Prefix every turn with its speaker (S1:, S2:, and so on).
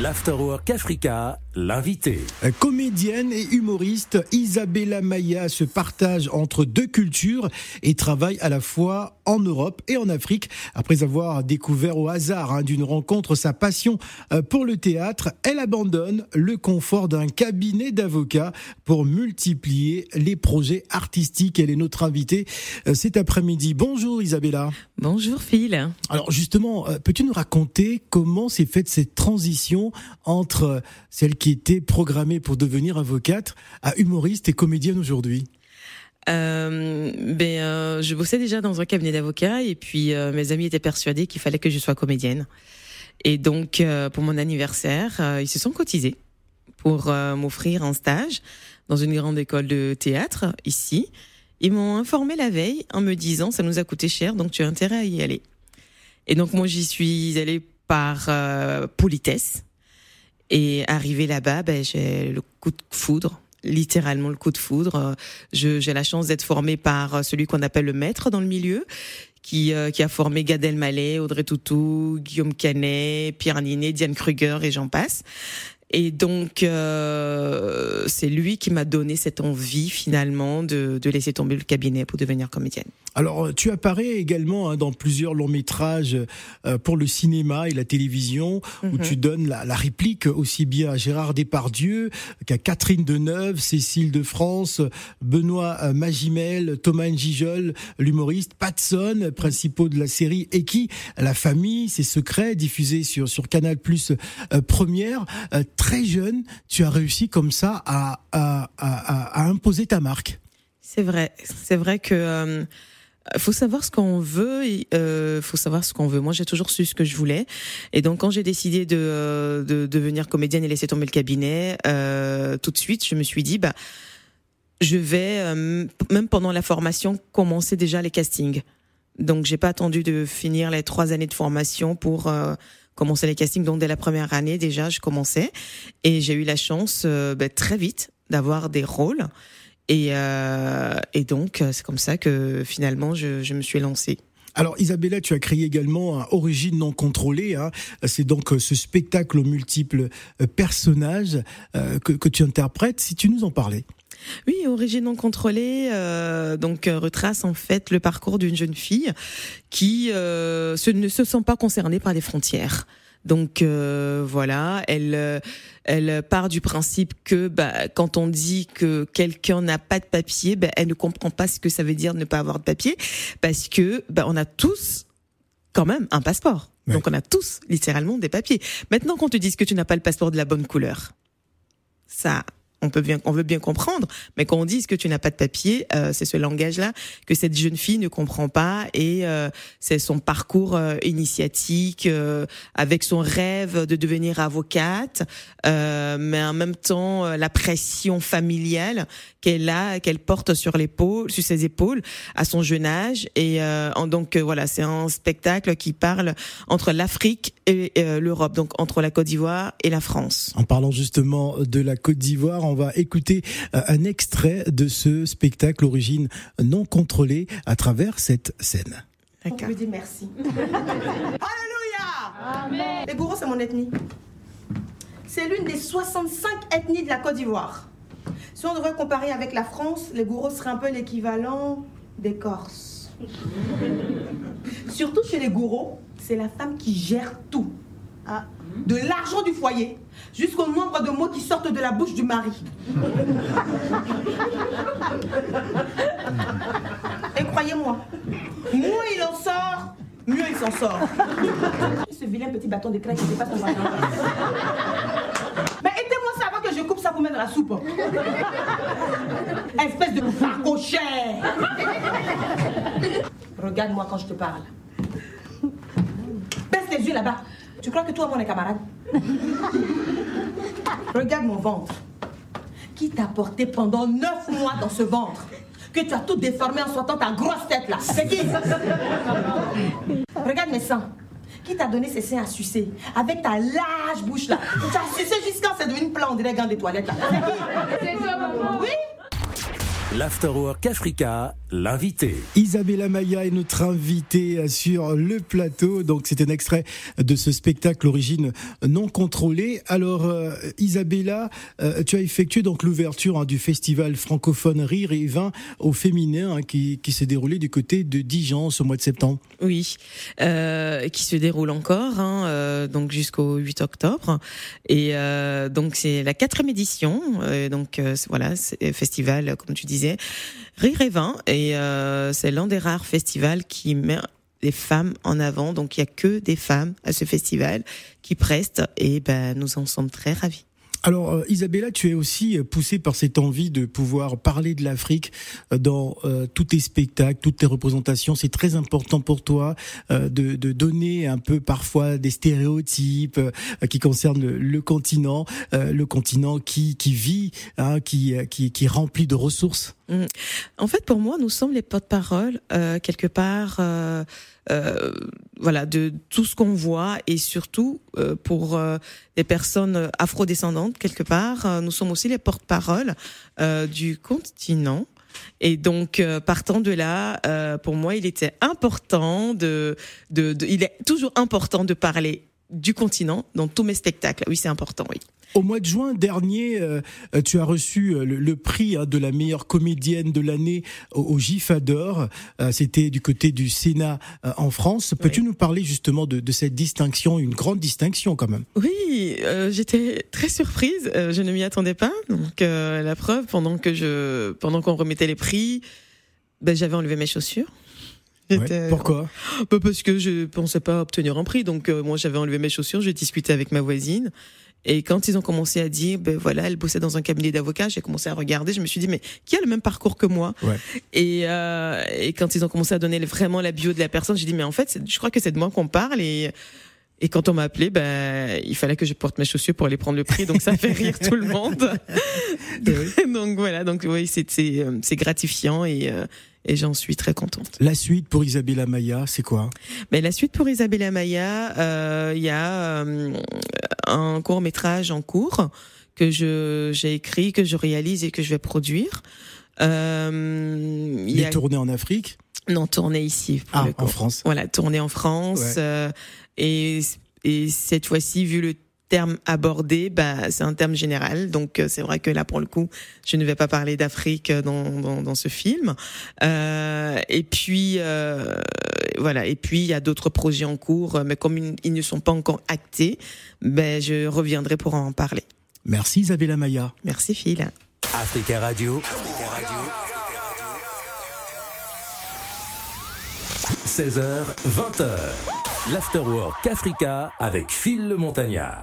S1: L'Afterwork Africa, l'invité.
S2: Comédienne et humoriste, Isabella Maya se partage entre deux cultures et travaille à la fois en Europe et en Afrique. Après avoir découvert au hasard hein, d'une rencontre sa passion euh, pour le théâtre, elle abandonne le confort d'un cabinet d'avocats pour multiplier les projets artistiques. Elle est notre invitée euh, cet après-midi. Bonjour Isabella.
S3: Bonjour Phil.
S2: Alors justement, euh, peux-tu nous raconter comment s'est faite cette transition entre celle qui était programmée pour devenir avocate à humoriste et comédienne aujourd'hui
S3: euh, ben, euh, je bossais déjà dans un cabinet d'avocats et puis euh, mes amis étaient persuadés qu'il fallait que je sois comédienne. Et donc, pour mon anniversaire, ils se sont cotisés pour m'offrir un stage dans une grande école de théâtre ici. Ils m'ont informé la veille en me disant ça nous a coûté cher, donc tu as intérêt à y aller. Et donc moi j'y suis allée par politesse et arrivé là-bas, ben, j'ai le coup de foudre littéralement le coup de foudre. J'ai la chance d'être formée par celui qu'on appelle le maître dans le milieu, qui, euh, qui a formé Gad Elmaleh, Audrey Tautou, Guillaume Canet, Pierre Ninet, Diane Kruger et j'en passe. Et donc, euh, c'est lui qui m'a donné cette envie finalement de, de laisser tomber le cabinet pour devenir comédienne.
S2: Alors, tu apparais également hein, dans plusieurs longs métrages euh, pour le cinéma et la télévision, où mhm. tu donnes la, la, réplique aussi bien à Gérard Depardieu qu'à Catherine Deneuve, Cécile de France, Benoît euh, Magimel, Thomas Njijol, l'humoriste, Patson, principaux de la série et qui, La famille, ses secrets, diffusés sur, sur Canal Plus euh, Première. Très jeune, tu as réussi comme ça à, à, à, à imposer ta marque.
S3: C'est vrai, c'est vrai que il faut savoir ce qu'on veut. Il euh, faut savoir ce qu'on veut. Moi, j'ai toujours su ce que je voulais. Et donc, quand j'ai décidé de, euh, de, devenir comédienne et laisser tomber le cabinet, euh, tout de suite, je me suis dit, bah, je vais, euh, même pendant la formation, commencer déjà les castings. Donc, j'ai pas attendu de finir les trois années de formation pour euh, commencer les castings. Donc, dès la première année, déjà, je commençais. Et j'ai eu la chance, bah, très vite, d'avoir des rôles. Et, euh, et donc, euh, c'est comme ça que finalement, je, je me suis lancée.
S2: Alors Isabella, tu as créé également un Origine non contrôlée. Hein. C'est donc euh, ce spectacle aux multiples euh, personnages que, que, tu interprètes. Si tu nous en parlais.
S3: Oui, Origine non contrôlée, euh, donc retrace en fait le parcours d'une jeune fille qui euh, se, ne se sent pas concernée par les frontières. Donc euh, voilà, elle euh, elle part du principe que bah, quand on dit que quelqu'un n'a pas de papier, bah, elle ne comprend pas ce que ça veut dire ne pas avoir de papier, parce que bah, on a tous quand même un passeport. Donc on a tous littéralement des papiers. Maintenant qu'on te dise que tu n'as pas le passeport de la bonne couleur, ça on peut bien, on veut bien comprendre, mais quand on dit que tu n'as pas de papier, euh, c'est ce langage-là que cette jeune fille ne comprend pas et euh, c'est son parcours euh, initiatique avec son rêve de devenir avocate, mais en même temps la pression familiale qu'elle a, qu'elle porte sur l'épaule, sur ses épaules à son jeune âge et donc voilà, c'est un spectacle qui parle entre l'Afrique et l'Europe, donc entre la Côte d'Ivoire et la France.
S2: En parlant justement de la Côte d'Ivoire, on va écouter euh, un extrait de ce spectacle origine non contrôlée à travers cette scène.
S4: On lui dit merci. Alléluia Amen. Les Gouros, c'est mon ethnie. C'est l'une des 65 ethnies de la Côte d'Ivoire. Si on devrait comparer avec la France, les Gouros seraient un peu l'équivalent des Corses. Surtout chez les Gouros, c'est la femme qui gère tout. Ah. De l'argent du foyer jusqu'au nombre de mots qui sortent de la bouche du mari. Et croyez-moi, moins il en sort, mieux il s'en sort. Ce vilain petit bâton de craie qui dépasse son bâton. Mais aidez-moi ça avant que je coupe ça pour mettre la soupe. Espèce de farcochet. Regarde-moi quand je te parle. Baisse les yeux là-bas. Tu crois que toi, mon camarade Regarde mon ventre. Qui t'a porté pendant neuf mois dans ce ventre Que tu as tout déformé en sortant ta grosse tête là C'est qui Regarde mes seins. Qui t'a donné ces seins à sucer Avec ta large bouche là. Tu as sucé jusqu'à c'est devenu plein, on dirait gant des toilettes là. C'est qui C'est toi, maman. Oui
S1: L'Afterwork Africa, l'invité.
S2: Isabella Maya est notre invitée sur le plateau. Donc, c'est un extrait de ce spectacle Origine non contrôlée. Alors, euh, Isabella, euh, tu as effectué donc l'ouverture hein, du festival francophone Rire et Vin au féminin hein, qui, qui s'est déroulé du côté de Dijon au mois de septembre.
S3: Oui, euh, qui se déroule encore, hein, euh, donc jusqu'au 8 octobre. Et euh, donc, c'est la quatrième édition. donc, voilà, festival, comme tu disais Rire et Vin, et euh, c'est l'un des rares festivals qui met les femmes en avant. Donc il y a que des femmes à ce festival qui prestent, et ben nous en sommes très ravis.
S2: Alors euh, Isabella, tu es aussi euh, poussée par cette envie de pouvoir parler de l'Afrique euh, dans tous tes spectacles, toutes tes représentations. C'est très important pour toi de, de, donner un peu parfois des stéréotypes qui concernent le, continent, le continent qui, qui vit, hein, qui, qui, qui est rempli de ressources.
S3: Mmh. En fait, pour moi, nous sommes les porte-parole quelque part. Euh, voilà, de tout ce qu'on voit et surtout euh, pour euh, les personnes afrodescendantes quelque part, nous sommes aussi les porte-parole du continent. Et donc, partant de là, pour moi, il était important de, de, de, il est toujours important de parler du continent dans tous mes spectacles. Oui, c'est important, oui.
S2: Au mois de juin dernier, euh, euh, tu as reçu euh, le, prix hein, de la meilleure comédienne de l'année au, GIFADOR. C'était du côté du Sénat en France. Peux-tu nous parler justement de, de, cette distinction, une grande distinction quand même?
S3: Oui, j'étais très surprise. je ne m'y attendais pas. Donc la preuve, pendant que je, pendant qu'on remettait les prix, ben, j'avais enlevé mes chaussures.
S2: Pourquoi?
S3: Bah, Parce que je pensais pas obtenir un prix. Donc moi j'avais enlevé mes chaussures, j'ai discuté avec ma voisine. Et quand ils ont commencé à dire, ben voilà, elle bossait dans un cabinet d'avocats, j'ai commencé à regarder, je me suis dit, mais qui a le même parcours que moi? Ouais. et, euh, et quand ils ont commencé à donner vraiment la bio de la personne, j'ai dit, mais en fait, je crois que c'est de moi qu'on parle. Et et quand on m'a appelé, ben, il fallait que je porte mes chaussures pour aller prendre le prix, donc ça fait rire tout le monde. donc voilà, donc oui, c'est c'est gratifiant. Et euh, et j'en suis très contente.
S2: La suite pour Isabella Maya, c'est quoi?
S3: Ben la suite pour Isabella Maya, euh, il y a euh, un court métrage en cours que je j'ai écrit, que je réalise et que je vais produire.
S2: Euh, il est a... tourné en Afrique?
S3: Non, tourné ici.
S2: ah, en France.
S3: Voilà, tourné en France. Euh, et, et cette fois-ci, vu le terme abordé, bah, c'est un terme général. Donc euh, c'est vrai que là, pour le coup, je ne vais pas parler d'Afrique dans, dans, dans, ce film. Euh, et puis euh, voilà. Et puis il y a d'autres projets en cours, mais comme ils ne sont pas encore actés, ben je reviendrai pour en parler.
S2: Merci Isabella Maya.
S3: Merci Phil.
S1: Africa Radio. 16h, 20h. L'Afterwork Africa avec Phil le Montagnard.